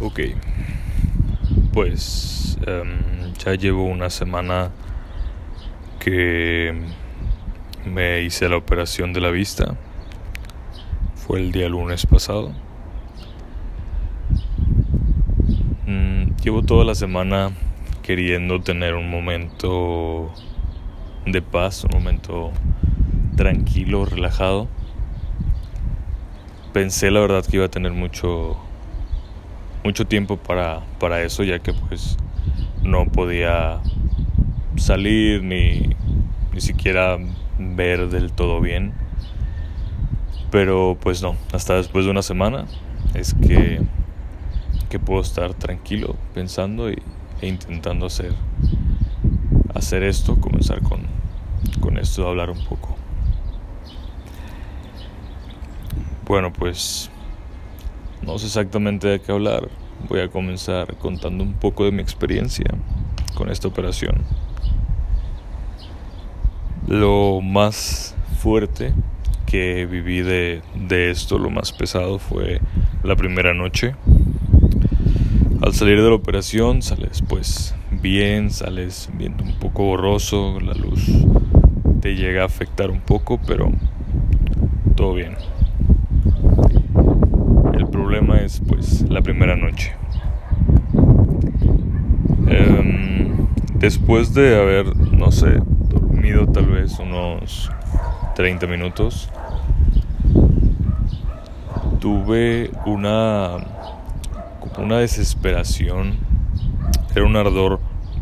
Ok, pues em, ya llevo una semana que me hice la operación de la vista. Fue el día lunes pasado. Mm, llevo toda la semana queriendo tener un momento de paz, un momento tranquilo, relajado. Pensé la verdad que iba a tener mucho mucho tiempo para, para eso, ya que pues no podía salir ni, ni siquiera ver del todo bien. Pero pues no, hasta después de una semana es que, que puedo estar tranquilo pensando y, e intentando hacer, hacer esto, comenzar con, con esto hablar un poco. Bueno, pues no sé exactamente de qué hablar. Voy a comenzar contando un poco de mi experiencia con esta operación. Lo más fuerte que viví de, de esto, lo más pesado, fue la primera noche. Al salir de la operación sales pues bien, sales viendo un poco borroso, la luz te llega a afectar un poco, pero todo bien es pues la primera noche. Em, después de haber, no sé, dormido tal vez unos 30 minutos, tuve una, una desesperación, era un ardor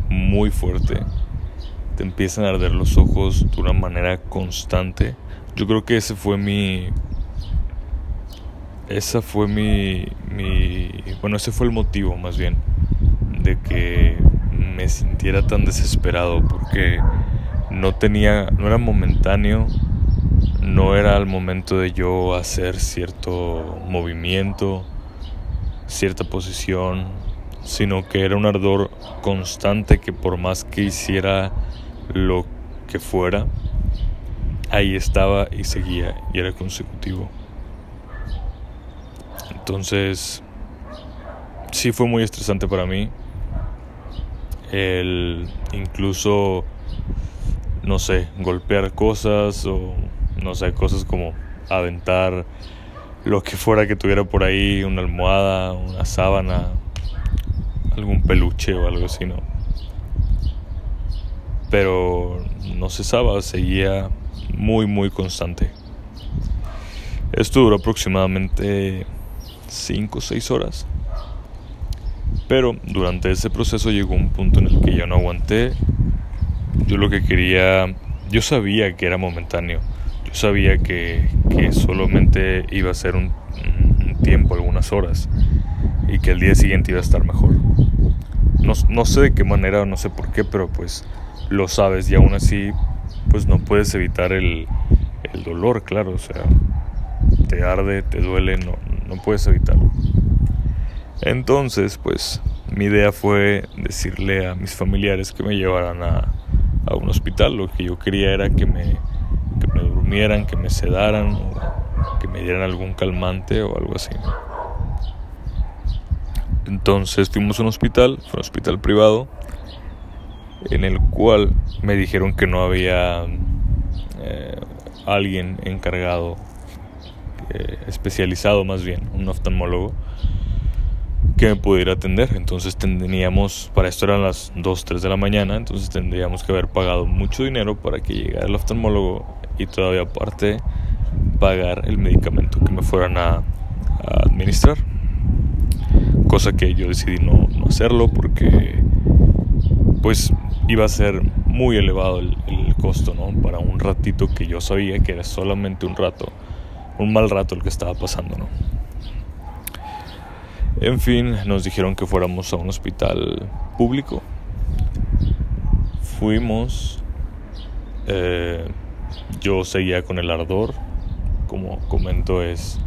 muy fuerte, te empiezan a arder los ojos de una manera constante. Yo creo que ese fue mi, esa fue mi, mi, bueno, ese fue el motivo más bien de que me sintiera tan desesperado porque no tenía, no era momentáneo, no era el momento de yo hacer cierto movimiento, cierta posición, sino que era un ardor constante que por más que hiciera lo que fuera, ahí estaba y seguía y era consecutivo. Entonces, sí fue muy estresante para mí. El incluso, no sé, golpear cosas o, no sé, cosas como aventar lo que fuera que tuviera por ahí, una almohada, una sábana, algún peluche o algo así, ¿no? Pero no cesaba, seguía muy, muy constante. Esto duró aproximadamente 5 o 6 horas. Pero durante ese proceso llegó un punto en el que ya no aguanté. Yo lo que quería, yo sabía que era momentáneo. Yo sabía que, solamente iba a ser un, un, tiempo, algunas horas. Y que el día siguiente iba a estar mejor. No, no sé de qué manera, no sé por qué, pero pues lo sabes y aún así pues no puedes evitar el, el dolor, claro. O sea, te arde, te duele, no, no puedes evitarlo. Entonces, pues mi idea fue decirle a mis familiares que me llevaran a, a un hospital. Lo que yo quería era que me, que me durmieran, que me sedaran, que me dieran algún calmante o algo así. Entonces fuimos a un hospital, fue un hospital privado, en el cual me dijeron que no había eh, alguien encargado eh, especializado más bien, un oftalmólogo, que me pudiera atender. Entonces tendríamos, para esto eran las 2, 3 de la mañana, entonces tendríamos que haber pagado mucho dinero para que llegara el oftalmólogo y todavía aparte pagar el medicamento que me fueran a, administrar. Cosa que yo decidí no, no, hacerlo porque pues iba a ser muy elevado el, el costo, ¿no? Para un ratito que yo sabía que era solamente un rato un mal rato el que estaba pasando, ¿no? En fin, nos dijeron que fuéramos a un hospital público. Fuimos. Eh, yo seguía con el ardor. Como comento, es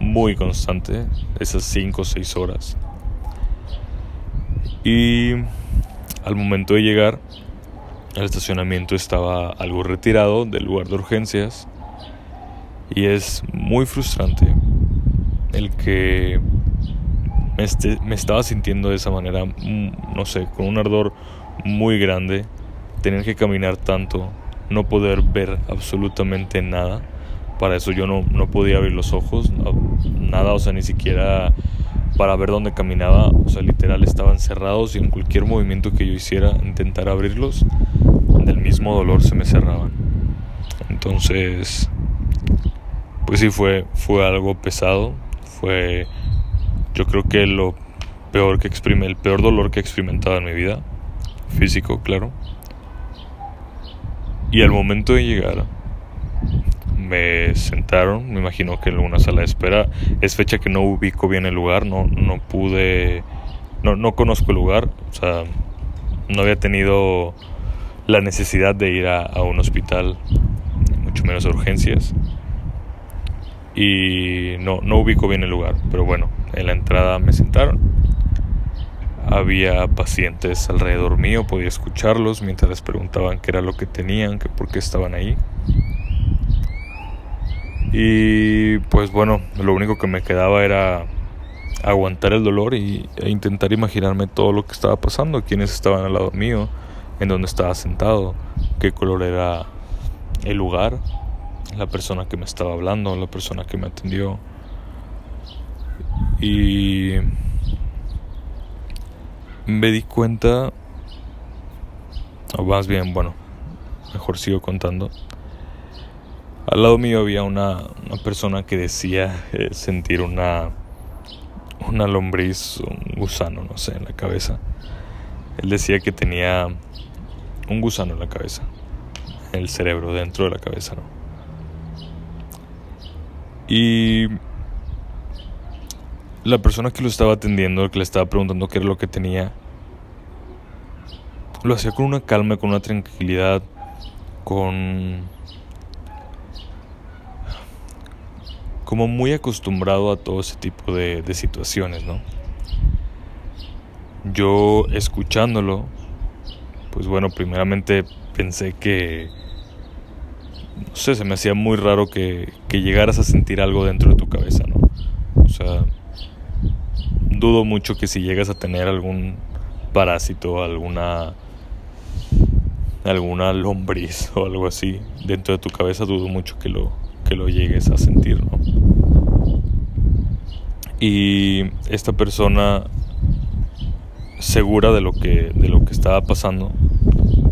muy constante. Esas 5 o 6 horas. Y al momento de llegar, el estacionamiento estaba algo retirado del lugar de urgencias y es muy frustrante el que me, me estaba sintiendo de esa manera, mm, no sé, con un ardor muy grande, tener que caminar tanto, no poder ver absolutamente nada. Para eso yo no, no podía abrir los ojos, nada, o sea, ni siquiera para ver dónde caminaba, o sea, literal estaban cerrados y en cualquier movimiento que yo hiciera, intentar abrirlos, del mismo dolor se me cerraban. Entonces, pues sí fue, fue algo pesado, fue yo creo que lo peor que exprime, el peor dolor que he experimentado en mi vida, físico, claro. Y al momento de llegar, me sentaron, me imagino que en una sala de espera. Es fecha que no ubico bien el lugar, no, no pude, no, no conozco el lugar, o sea, no había tenido la necesidad de ir a, a un hospital, mucho menos urgencias. Y no, no ubico bien el lugar, pero bueno, en la entrada me sentaron. Había pacientes alrededor mío, podía escucharlos mientras les preguntaban qué era lo que tenían, que por qué estaban ahí. Y pues bueno, lo único que me quedaba era aguantar el dolor y, e intentar imaginarme todo lo que estaba pasando, quiénes estaban al lado mío, en dónde estaba sentado, qué color era el lugar, la persona que me estaba hablando, la persona que me atendió. Y me di cuenta, o más bien, bueno, mejor sigo contando. Al lado mío había una, una persona que decía eh, sentir una, una lombriz, un gusano, no sé, en la cabeza. Él decía que tenía un gusano en la cabeza, en el cerebro, dentro de la cabeza, ¿no? Y la persona que lo estaba atendiendo, que le estaba preguntando qué era lo que tenía, lo hacía con una calma, con una tranquilidad, con... como muy acostumbrado a todo ese tipo de, de situaciones, ¿no? Yo escuchándolo, pues bueno, primeramente pensé que, no sé, se me hacía muy raro que, que llegaras a sentir algo dentro de tu cabeza, ¿no? O sea, dudo mucho que si llegas a tener algún parásito, alguna alguna lombriz o algo así dentro de tu cabeza, dudo mucho que lo que lo llegues a sentir, ¿no? Y esta persona segura de lo que de lo que estaba pasando,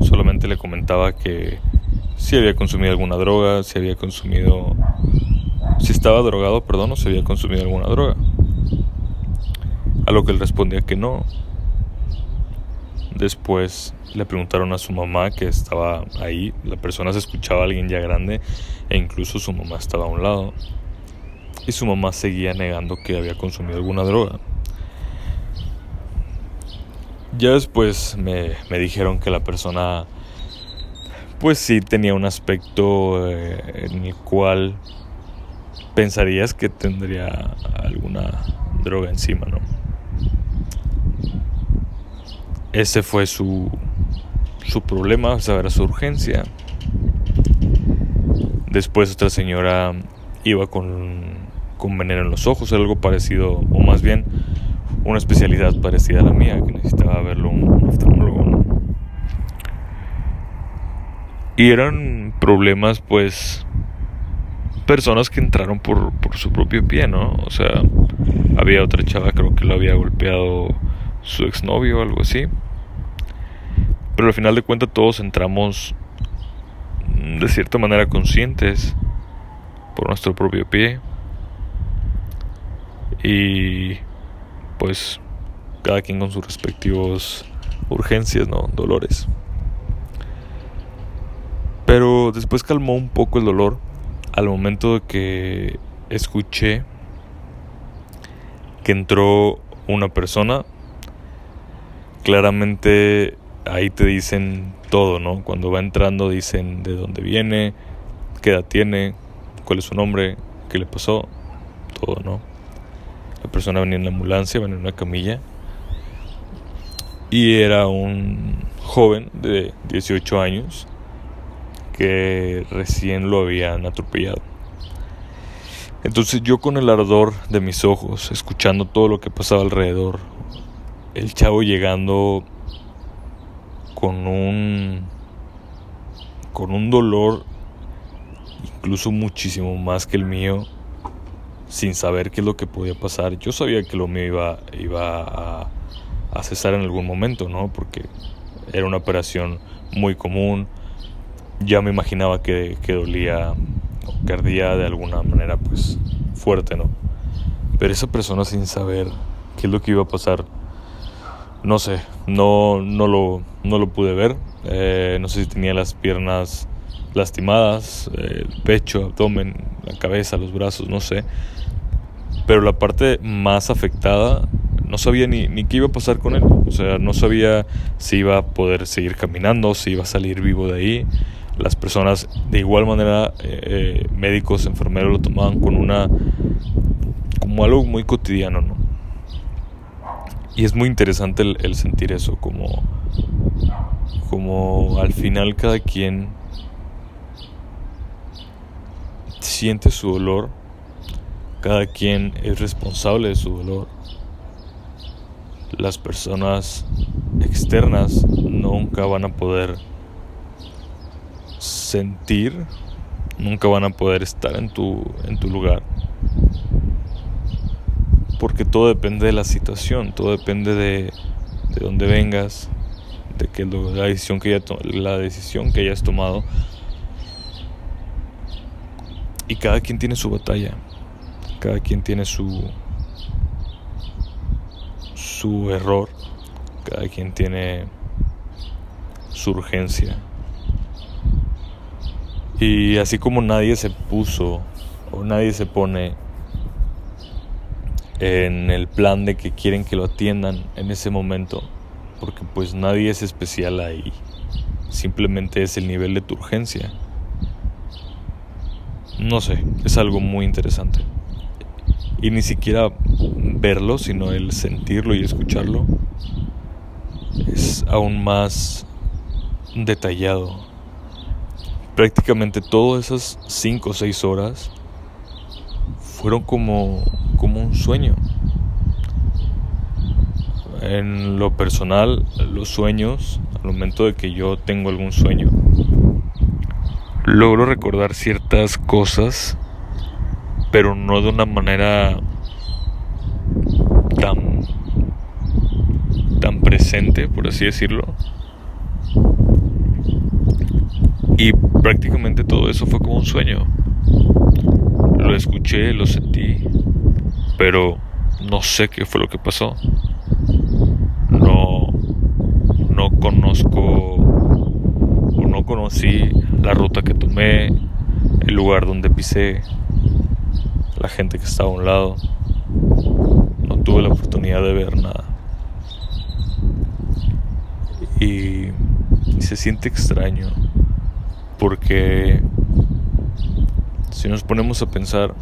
solamente le comentaba que si había consumido alguna droga, si había consumido si estaba drogado, perdón, o si había consumido alguna droga. A lo que él respondía que no. Después le preguntaron a su mamá que estaba ahí. La persona se escuchaba a alguien ya grande e incluso su mamá estaba a un lado. Y su mamá seguía negando que había consumido alguna droga. Ya después me, me dijeron que la persona pues sí tenía un aspecto eh, en el cual pensarías que tendría alguna droga encima, ¿no? Ese fue su, su problema, esa era su urgencia. Después otra señora iba con, con veneno en los ojos, algo parecido, o más bien una especialidad parecida a la mía, que necesitaba verlo un, un oftalmólogo. ¿no? Y eran problemas, pues, personas que entraron por, por su propio pie, ¿no? O sea, había otra chava, creo que lo había golpeado su exnovio o algo así. Pero al final de cuentas todos entramos de cierta manera conscientes por nuestro propio pie. Y pues cada quien con sus respectivos urgencias, ¿no? Dolores. Pero después calmó un poco el dolor al momento de que escuché que entró una persona claramente ahí te dicen todo, ¿no? Cuando va entrando dicen de dónde viene, qué edad tiene, cuál es su nombre, qué le pasó, todo, ¿no? La persona venía en la ambulancia, venía en una camilla y era un joven de 18 años que recién lo habían atropellado. Entonces yo con el ardor de mis ojos, escuchando todo lo que pasaba alrededor, el chavo llegando con un con un dolor incluso muchísimo más que el mío sin saber qué es lo que podía pasar. Yo sabía que lo mío iba iba a, a cesar en algún momento, ¿no? Porque era una operación muy común. Ya me imaginaba que, que dolía o que ardía de alguna manera pues fuerte, ¿no? Pero esa persona sin saber qué es lo que iba a pasar, no sé, no, no, lo, no lo pude ver. Eh, no sé si tenía las piernas lastimadas, el pecho, abdomen, la cabeza, los brazos, no sé. Pero la parte más afectada no sabía ni, ni qué iba a pasar con él. O sea, no sabía si iba a poder seguir caminando, si iba a salir vivo de ahí. Las personas, de igual manera, eh, médicos, enfermeros, lo tomaban con una. como algo muy cotidiano, ¿no? Y es muy interesante el, el sentir eso, como. como al final cada quien siente su dolor, cada quien es responsable de su dolor. Las personas externas nunca van a poder sentir, nunca van a poder estar en tu, en tu lugar. Porque todo depende de la situación, todo depende de, de dónde vengas, de que la decisión que, ya la decisión que hayas tomado. Y cada quien tiene su batalla, cada quien tiene su, su error, cada quien tiene su urgencia. Y así como nadie se puso o nadie se pone en el plan de que quieren que lo atiendan en ese momento, porque pues nadie es especial ahí, simplemente es el nivel de tu urgencia. No sé, es algo muy interesante. Y ni siquiera verlo, sino el sentirlo y escucharlo es aún más detallado prácticamente todas esas 5 o 6 horas fueron como, como un sueño. En lo personal, los sueños, al momento de que yo tengo algún sueño, logro recordar ciertas cosas, pero no de una manera tan, tan presente, por así decirlo. Y prácticamente todo eso fue como un sueño. Lo escuché, lo sentí, pero no sé qué fue lo que pasó. No, no conozco o no conocí la ruta que tomé, el lugar donde pisé, la gente que estaba a un lado. No tuve la oportunidad de ver nada. Y, y se siente extraño porque si nos ponemos a pensar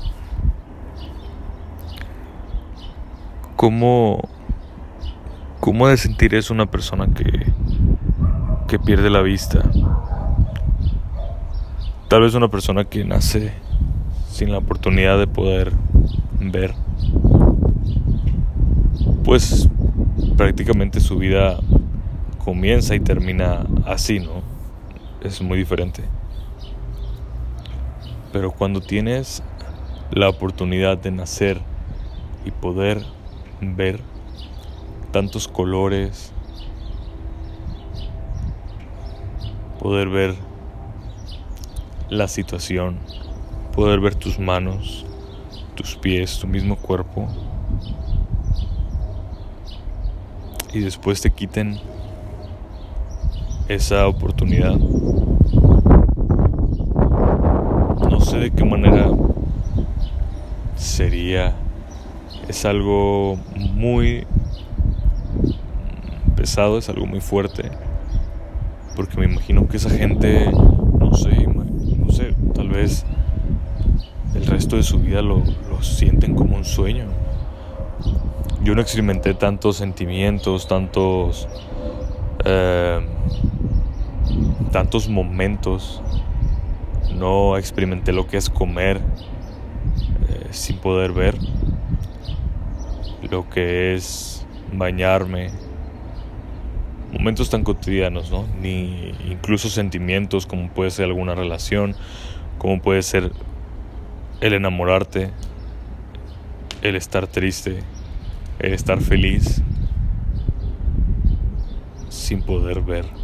cómo, cómo de sentir es una persona que, que pierde la vista. Tal vez una persona que nace sin la oportunidad de poder ver. Pues prácticamente su vida comienza y termina así, ¿no? Es muy diferente. Pero cuando tienes la oportunidad de nacer y poder ver tantos colores, poder ver la situación, poder ver tus manos, tus pies, tu mismo cuerpo, y después te quiten esa oportunidad. No sé de qué manera sería. Es algo muy pesado, es algo muy fuerte. Porque me imagino que esa gente, no sé, no sé, tal vez el resto de su vida lo, lo sienten como un sueño. Yo no experimenté tantos sentimientos, tantos... Eh, tantos momentos. No experimenté lo que es comer. Eh, sin poder ver lo que es bañarme, momentos tan cotidianos, ¿no? Ni incluso sentimientos como puede ser alguna relación, como puede ser el enamorarte, el estar triste, el estar feliz, sin poder ver.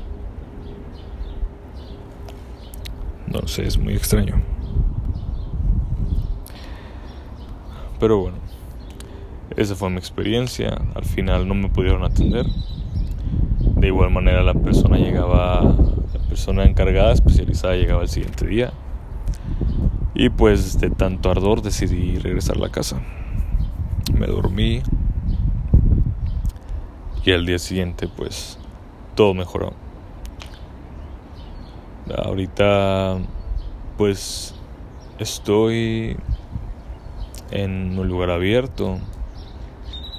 No sé, es muy extraño. Pero bueno, esa fue mi experiencia. Al final no me pudieron atender. De igual manera la persona llegaba, la persona encargada, especializada, llegaba el siguiente día. Y pues de tanto ardor decidí regresar a la casa. Me dormí. Y al día siguiente pues todo mejoró. Ahorita pues estoy en un lugar abierto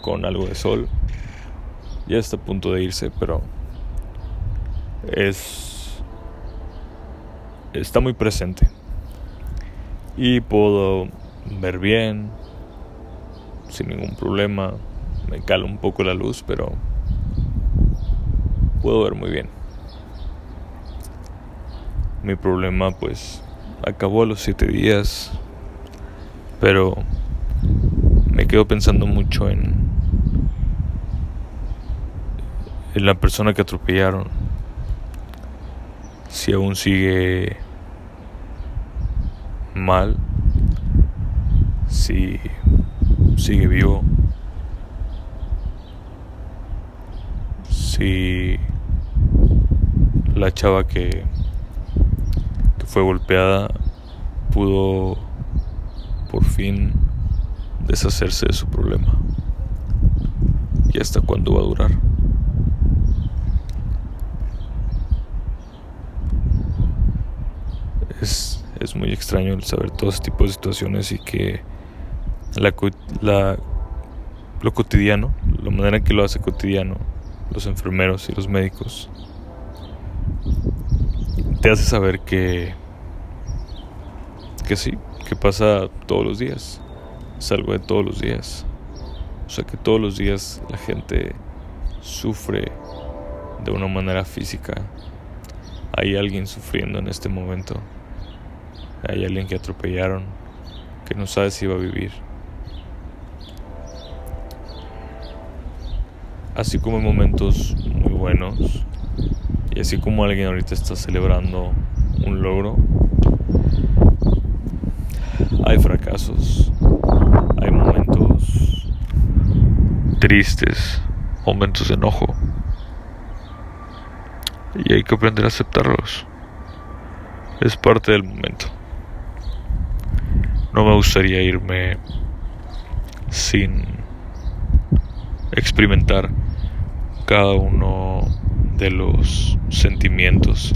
con algo de sol. Ya está a punto de irse, pero es está muy presente. Y puedo ver bien sin ningún problema. Me cala un poco la luz, pero puedo ver muy bien. Mi problema pues acabó a los siete días, pero me quedo pensando mucho en, en la persona que atropellaron. Si aún sigue mal, si sigue vivo, si la chava que, que fue golpeada pudo por fin deshacerse de su problema. ¿Y hasta cuándo va a durar? Es, es muy extraño el saber todo ese tipo de situaciones y que la, la, lo cotidiano, la manera en que lo hace cotidiano, los enfermeros y los médicos, te hace saber que, que sí, que pasa todos los días, es algo de todos los días. O sea que todos los días la gente sufre de una manera física. Hay alguien sufriendo en este momento. Hay alguien que atropellaron, que no sabe si va a vivir. Así como en momentos muy buenos, y así como alguien ahorita está celebrando un logro, fracasos, hay momentos tristes, momentos de enojo. Y hay que aprender a aceptarlos. Es parte del momento. No me gustaría irme sin experimentar cada uno de los sentimientos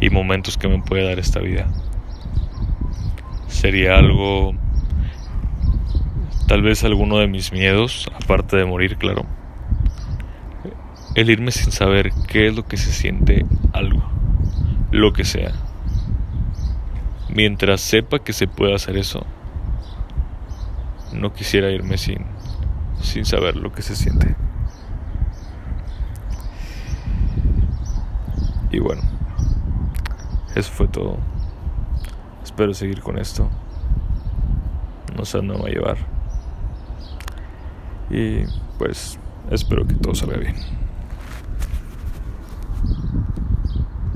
y momentos que me puede dar esta vida. Sería algo, tal vez alguno de mis miedos, aparte de morir, claro. El irme sin saber qué es lo que se siente algo, lo que sea. Mientras sepa que se puede hacer eso, no quisiera irme sin, sin saber lo que se siente. Y bueno, eso fue todo. Espero seguir con esto. No sé dónde me va a llevar. Y pues espero que todo salga bien.